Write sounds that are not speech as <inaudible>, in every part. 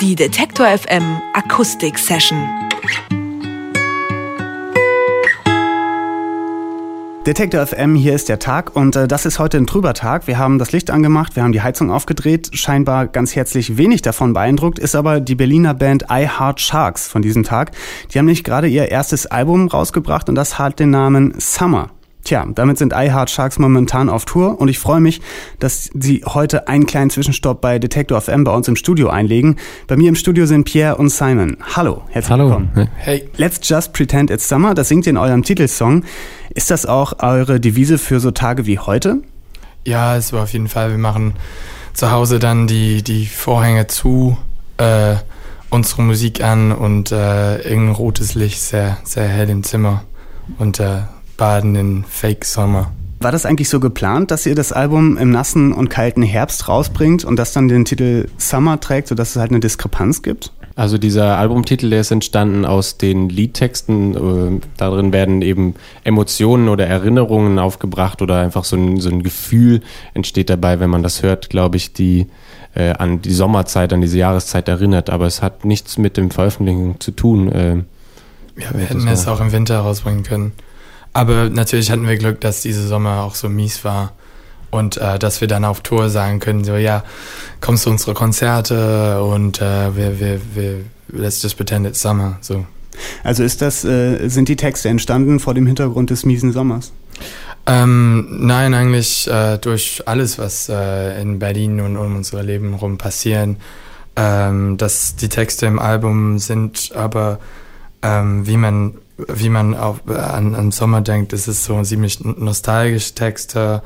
Die Detektor FM Akustik Session. Detektor FM, hier ist der Tag und äh, das ist heute ein trüber Tag. Wir haben das Licht angemacht, wir haben die Heizung aufgedreht. Scheinbar ganz herzlich wenig davon beeindruckt ist aber die Berliner Band I Heart Sharks von diesem Tag. Die haben nämlich gerade ihr erstes Album rausgebracht und das hat den Namen Summer. Tja, damit sind I Heart Sharks momentan auf Tour und ich freue mich, dass sie heute einen kleinen Zwischenstopp bei Detector FM bei uns im Studio einlegen. Bei mir im Studio sind Pierre und Simon. Hallo, herzlich Hallo. willkommen. Hey. Let's Just Pretend It's Summer, das singt ihr in eurem Titelsong. Ist das auch eure Devise für so Tage wie heute? Ja, es war auf jeden Fall. Wir machen zu Hause dann die, die Vorhänge zu, äh, unsere Musik an und äh, irgendein rotes Licht sehr, sehr hell im Zimmer und äh, baden in Fake Sommer. War das eigentlich so geplant, dass ihr das Album im nassen und kalten Herbst rausbringt und das dann den Titel Summer trägt, sodass es halt eine Diskrepanz gibt? Also dieser Albumtitel, der ist entstanden aus den Liedtexten. Äh, darin werden eben Emotionen oder Erinnerungen aufgebracht oder einfach so ein, so ein Gefühl entsteht dabei, wenn man das hört, glaube ich, die äh, an die Sommerzeit, an diese Jahreszeit erinnert. Aber es hat nichts mit dem Veröffentlichen zu tun. Äh, ja, wir hätten es auch im Winter rausbringen können. Aber natürlich hatten wir Glück, dass diese Sommer auch so mies war. Und äh, dass wir dann auf Tour sagen können, so ja, kommst zu unsere Konzerte und äh, wir, wir, wir, let's just pretend it's summer. So. Also ist das, äh, sind die Texte entstanden vor dem Hintergrund des miesen Sommers? Ähm, nein, eigentlich äh, durch alles, was äh, in Berlin und um unser Leben rum passieren. Ähm, dass die Texte im Album sind, aber ähm, wie man wie man auch an, an Sommer denkt, ist es so ziemlich nostalgische Texte.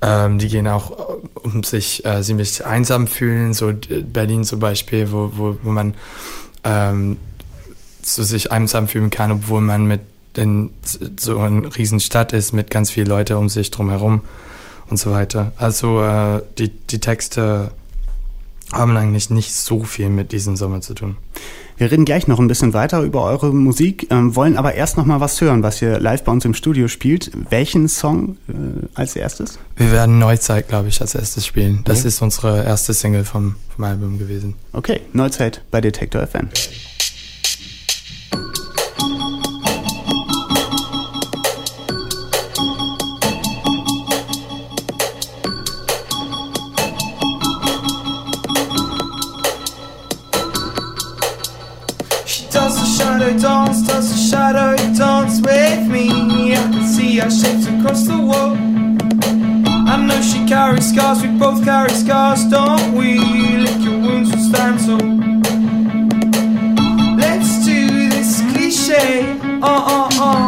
Ähm, die gehen auch um sich äh, ziemlich einsam fühlen, so Berlin zum Beispiel, wo, wo, wo man ähm, so sich einsam fühlen kann, obwohl man mit in so einer riesen Stadt ist mit ganz vielen Leuten um sich drumherum und so weiter. Also äh, die, die Texte haben eigentlich nicht so viel mit diesem Sommer zu tun. Wir reden gleich noch ein bisschen weiter über eure Musik, ähm, wollen aber erst noch mal was hören, was ihr live bei uns im Studio spielt. Welchen Song äh, als erstes? Wir werden Neuzeit, glaube ich, als erstes spielen. Das okay. ist unsere erste Single vom, vom Album gewesen. Okay, Neuzeit bei Detektor FM. Uh uh, uh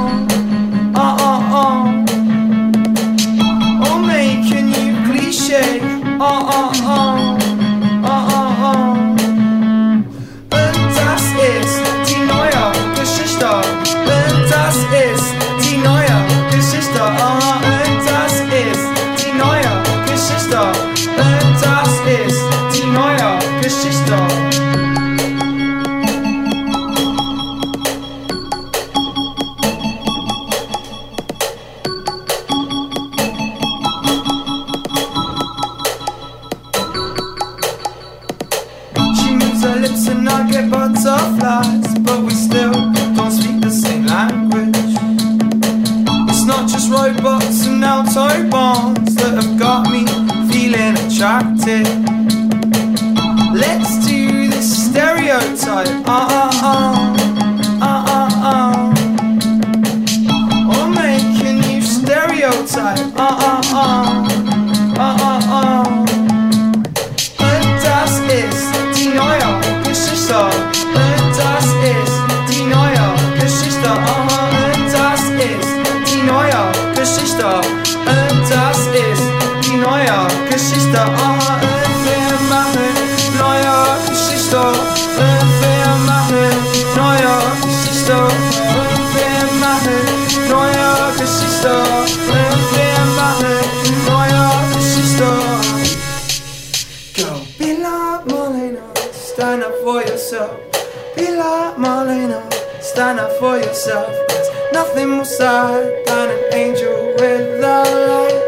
Marlena, stand up for yourself. There's nothing more sad than an angel without light.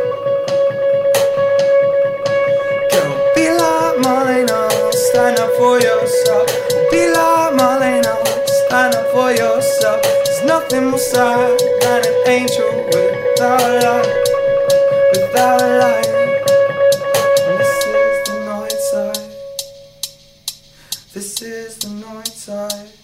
Go, be like Marlena, stand up for yourself. Be like Marlena, stand up for yourself. There's nothing more sad than an angel without light. Without light. This is the night side.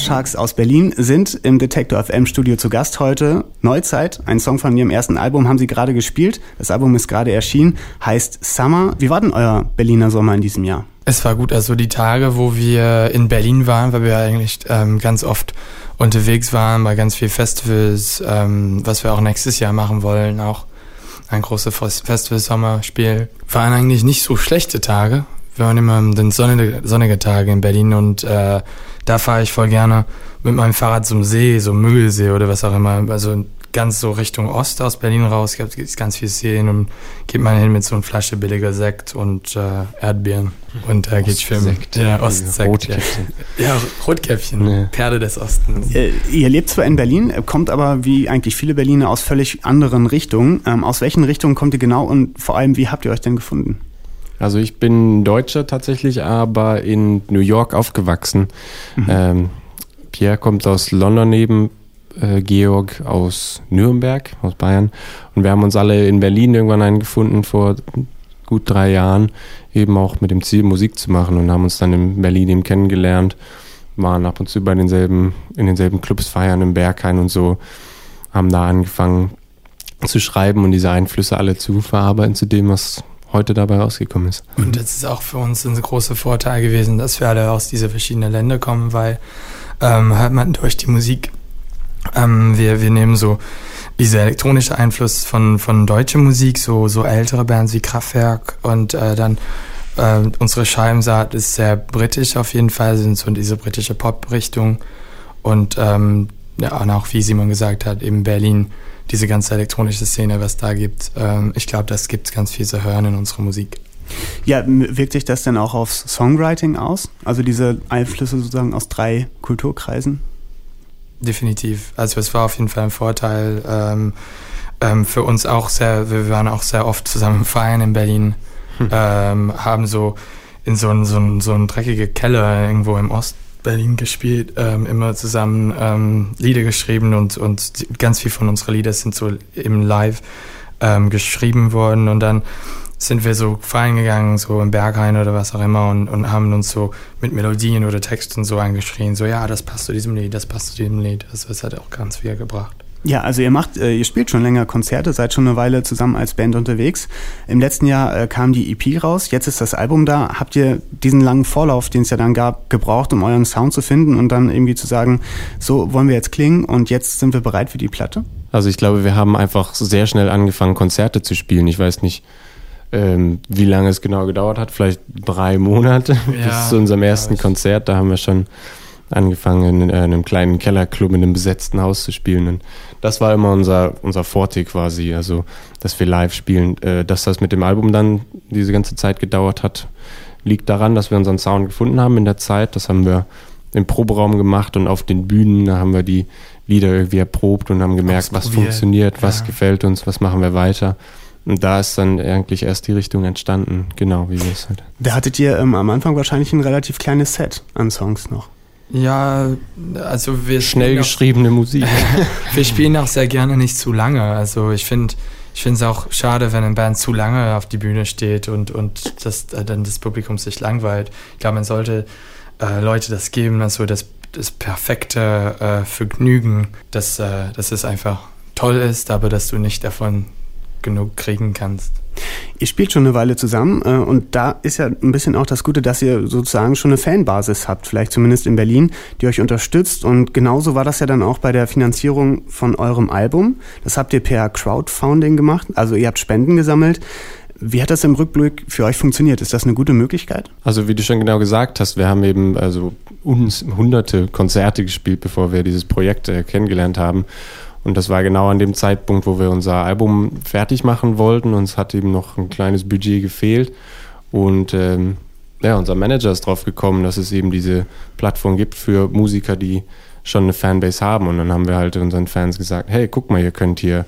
Sharks aus Berlin sind im Detector FM Studio zu Gast heute. Neuzeit, ein Song von ihrem ersten Album haben sie gerade gespielt. Das Album ist gerade erschienen, heißt Summer. Wie war denn euer Berliner Sommer in diesem Jahr? Es war gut, also die Tage, wo wir in Berlin waren, weil wir eigentlich ähm, ganz oft unterwegs waren bei ganz vielen Festivals, ähm, was wir auch nächstes Jahr machen wollen, auch ein großes Festival-Sommerspiel, waren eigentlich nicht so schlechte Tage. Wir waren immer den sonnige, sonnige Tage in Berlin und äh, da fahre ich voll gerne mit meinem Fahrrad zum See, so Müggelsee oder was auch immer. Also ganz so Richtung Ost aus Berlin raus gibt es ganz viel Seen und geht man hin mit so einer Flasche billiger Sekt und äh, Erdbeeren und äh, geht schwimmen. Sekt. Ja, Ostsekt. Rotkäppchen. Ja, ja Rotkäppchen, Nee. Perle des Ostens. Äh, Ihr lebt zwar in Berlin, kommt aber wie eigentlich viele Berliner aus völlig anderen Richtungen. Ähm, aus welchen Richtungen kommt ihr genau und vor allem, wie habt ihr euch denn gefunden? Also ich bin Deutscher tatsächlich, aber in New York aufgewachsen. Ähm, Pierre kommt aus London neben äh, Georg aus Nürnberg, aus Bayern. Und wir haben uns alle in Berlin irgendwann eingefunden vor gut drei Jahren, eben auch mit dem Ziel, Musik zu machen und haben uns dann in Berlin eben kennengelernt, waren ab und zu bei denselben, in denselben Clubs feiern im Berghain und so, haben da angefangen zu schreiben und diese Einflüsse alle zu verarbeiten zu dem, was heute dabei rausgekommen ist. Und das ist auch für uns ein großer Vorteil gewesen, dass wir alle aus diese verschiedenen Länder kommen, weil ähm, hört man durch die Musik, ähm, wir, wir nehmen so dieser elektronische Einfluss von, von deutscher Musik, so, so ältere Bands wie Kraftwerk und äh, dann äh, unsere Scheibensaat ist sehr britisch auf jeden Fall, sind so in diese britische Pop-Richtung und ähm, ja, und auch wie Simon gesagt hat, eben Berlin, diese ganze elektronische Szene, was da gibt. Ähm, ich glaube, das gibt ganz viel zu hören in unserer Musik. Ja, wirkt sich das denn auch aufs Songwriting aus? Also diese Einflüsse sozusagen aus drei Kulturkreisen? Definitiv. Also es war auf jeden Fall ein Vorteil. Ähm, ähm, für uns auch sehr, wir waren auch sehr oft zusammen <laughs> feiern in Berlin, ähm, haben so in so einen so einen- so einen dreckige Keller irgendwo im Ostberlin gespielt, ähm, immer zusammen ähm, Lieder geschrieben und, und ganz viel von unseren Lieder sind so im Live ähm, geschrieben worden und dann sind wir so feiern gegangen, so im Berghain oder was auch immer und, und haben uns so mit Melodien oder Texten so angeschrien, so ja, das passt zu diesem Lied, das passt zu diesem Lied. Also es hat auch ganz viel gebracht. Ja, also ihr macht, äh, ihr spielt schon länger Konzerte, seid schon eine Weile zusammen als Band unterwegs. Im letzten Jahr äh, kam die EP raus, jetzt ist das Album da. Habt ihr diesen langen Vorlauf, den es ja dann gab, gebraucht, um euren Sound zu finden und dann irgendwie zu sagen, so wollen wir jetzt klingen und jetzt sind wir bereit für die Platte? Also ich glaube, wir haben einfach sehr schnell angefangen, Konzerte zu spielen. Ich weiß nicht, ähm, wie lange es genau gedauert hat, vielleicht drei Monate <laughs> Ja, bis zu unserem ersten. Konzert. Da haben wir schon angefangen, in äh, einem kleinen Kellerclub in einem besetzten Haus zu spielen. Und das war immer unser, unser Forte quasi, also dass wir live spielen. Äh, dass das mit dem Album dann diese ganze Zeit gedauert hat, liegt daran, dass wir unseren Sound gefunden haben in der Zeit. Das haben wir im Proberaum gemacht und auf den Bühnen, da haben wir die Lieder irgendwie erprobt und haben gemerkt, was funktioniert, was ja. gefällt uns, was machen wir weiter. Und da ist dann eigentlich erst die Richtung entstanden, genau wie wir es halt. Da hattet ihr ähm, am Anfang wahrscheinlich ein relativ kleines Set an Songs noch. Ja, also wir Schnell spielen auch- geschriebene Musik. <laughs> Wir spielen auch sehr gerne nicht zu lange. Also ich finde ich finde es auch schade, wenn eine Band zu lange auf die Bühne steht und, und das, äh, dann das Publikum sich langweilt. Ich glaube, man sollte äh, Leute das geben, also das, das perfekte äh, Vergnügen, dass, äh, dass es einfach toll ist, aber dass du nicht davon genug kriegen kannst. Ihr spielt schon eine Weile zusammen äh, und da ist ja ein bisschen auch das Gute, dass ihr sozusagen schon eine Fanbasis habt, vielleicht zumindest in Berlin, die euch unterstützt. Und genauso war das ja dann auch bei der Finanzierung von eurem Album. Das habt ihr per Crowdfunding gemacht, also ihr habt Spenden gesammelt. Wie hat das im Rückblick für euch funktioniert? Ist das eine gute Möglichkeit? Also wie du schon genau gesagt hast, wir haben eben also uns hunderte Konzerte gespielt, bevor wir dieses Projekt äh, kennengelernt haben. Und das war genau an dem Zeitpunkt, wo wir unser Album fertig machen wollten. Uns hat eben noch ein kleines Budget gefehlt. Und ähm, ja, unser Manager ist drauf gekommen, dass es eben diese Plattform gibt für Musiker, die schon eine Fanbase haben. Und dann haben wir halt unseren Fans gesagt, hey, guck mal, ihr könnt hier,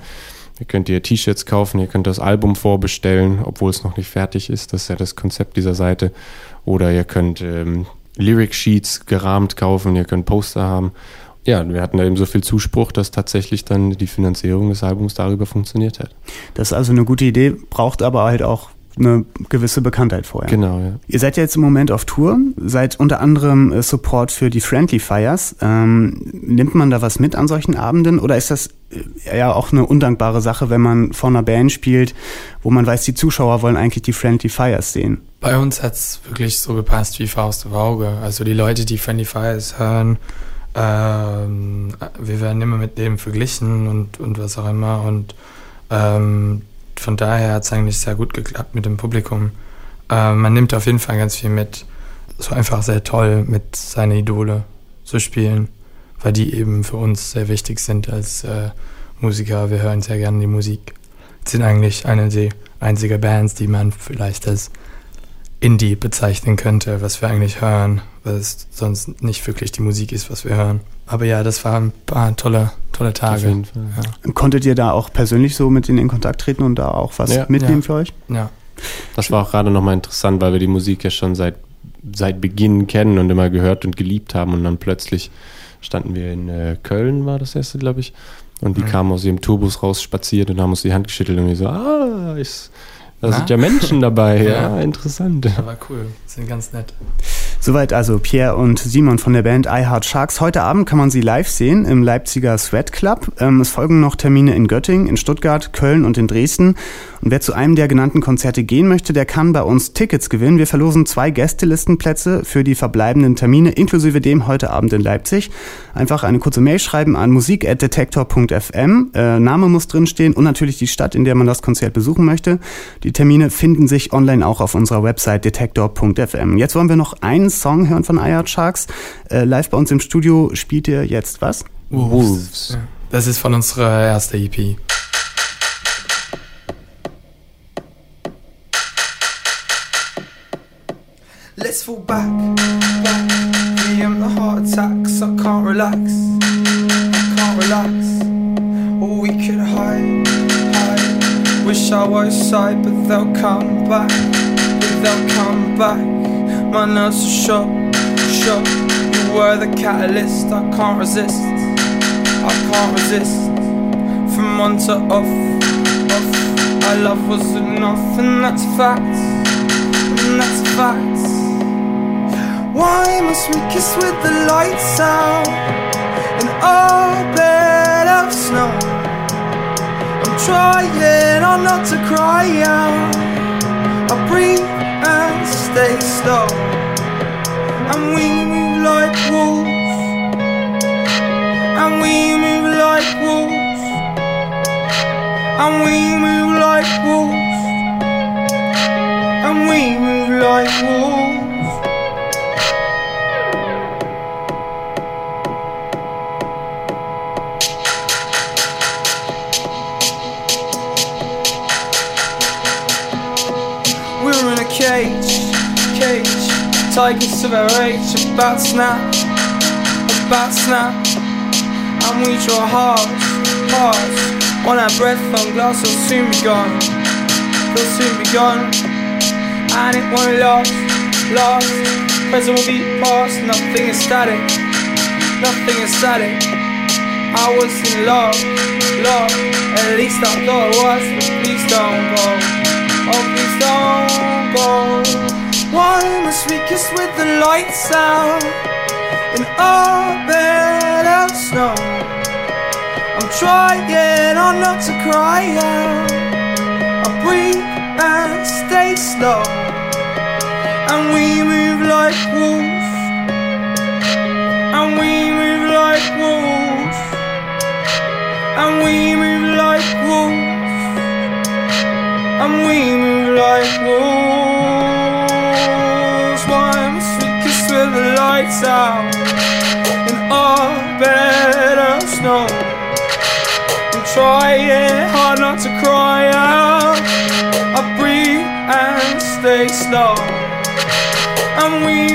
ihr könnt hier T-Shirts kaufen, ihr könnt das Album vorbestellen, obwohl es noch nicht fertig ist. Das ist ja das Konzept dieser Seite. Oder ihr könnt ähm, Lyric Sheets gerahmt kaufen, ihr könnt Poster haben ja, wir hatten da eben so viel Zuspruch, dass tatsächlich dann die Finanzierung des Albums darüber funktioniert hat. Das ist also eine gute Idee, braucht aber halt auch eine gewisse Bekanntheit vorher. Genau, ja. Ihr seid ja jetzt im Moment auf Tour, seid unter anderem äh, Support für die Friendly Fires. Ähm, nimmt man da was mit an solchen Abenden oder ist das äh, ja auch eine undankbare Sache, wenn man vor einer Band spielt, wo man weiß, die Zuschauer wollen eigentlich die Friendly Fires sehen? Bei uns hat es wirklich so gepasst wie Faust auf Auge. Also die Leute, die Friendly Fires hören, ähm, wir werden immer mit dem verglichen und, und was auch immer. Und ähm, von daher hat es eigentlich sehr gut geklappt mit dem Publikum. Äh, man nimmt auf jeden Fall ganz viel mit. Es war einfach sehr toll, mit seinen Idole zu spielen, weil die eben für uns sehr wichtig sind als äh, Musiker. Wir hören sehr gerne die Musik. sind eigentlich eine der einzigen Bands, die man vielleicht als Indie bezeichnen könnte, was wir eigentlich hören, weil es sonst nicht wirklich die Musik ist, was wir hören. Aber ja, das waren ein paar tolle, tolle Tage. Ja. Konntet ihr da auch persönlich so mit denen in Kontakt treten und da auch was ja. mitnehmen ja. für euch? Ja. Das war auch gerade nochmal interessant, weil wir die Musik ja schon seit, seit Beginn kennen und immer gehört und geliebt haben und dann plötzlich standen wir in äh, Köln, war das erste, glaube ich. Und die mhm. kamen aus ihrem Tourbus raus spaziert und haben uns die Hand geschüttelt und ich so, ah, ist da Na? sind ja Menschen dabei, <laughs> ja, ja interessant. Aber cool, sind ganz nett. Soweit also Pierre und Simon von der Band I Heart Sharks. Heute Abend kann man sie live sehen im Leipziger Sweat Club. Ähm, es folgen noch Termine in Göttingen, in Stuttgart, Köln und in Dresden. Und wer zu einem der genannten Konzerte gehen möchte, der kann bei uns Tickets gewinnen. Wir verlosen zwei Gästelistenplätze für die verbleibenden Termine, inklusive dem heute Abend in Leipzig. Einfach eine kurze Mail schreiben an musik.detektor.fm. Äh, Name muss drinstehen und natürlich die Stadt, in der man das Konzert besuchen möchte. Die Termine finden sich online auch auf unserer Website detektor.fm. Jetzt wollen wir noch einen Song hören von Ayat Sharks. Äh, live bei uns im Studio spielt ihr jetzt was? Wolves. Das ist von unserer ersten EP. Let's fall back, back. Preempt the heart attacks. I can't relax, I can't relax. Or we could hide, hide. Wish I was side, but they'll come back, but they'll come back. My nerves are shook, shook. You were the catalyst, I can't resist. I can't resist. From on to off, off. Our love was enough, and that's a fact. And that's a fact. Why must we kiss with the lights out? In our bed of snow. I'm trying not to cry out. I breathe stay slow. And we about snap, about snap. And we draw hearts, hearts on our breath on glass will soon be gone, will soon be gone. And it won't last, last. Present will be past, nothing is static, nothing is static. I was in love, love. At least I thought I was, but please don't go. Oh, please don't go. Why must we kiss with the lights out in our bed of snow? I'm trying on not to cry out. I breathe and stay slow. And we move like wolves. And we move like wolves. And we move like wolves. And we move like wolves. The lights out? In our bed of snow. I'm trying hard not to cry out. I breathe and stay slow. And we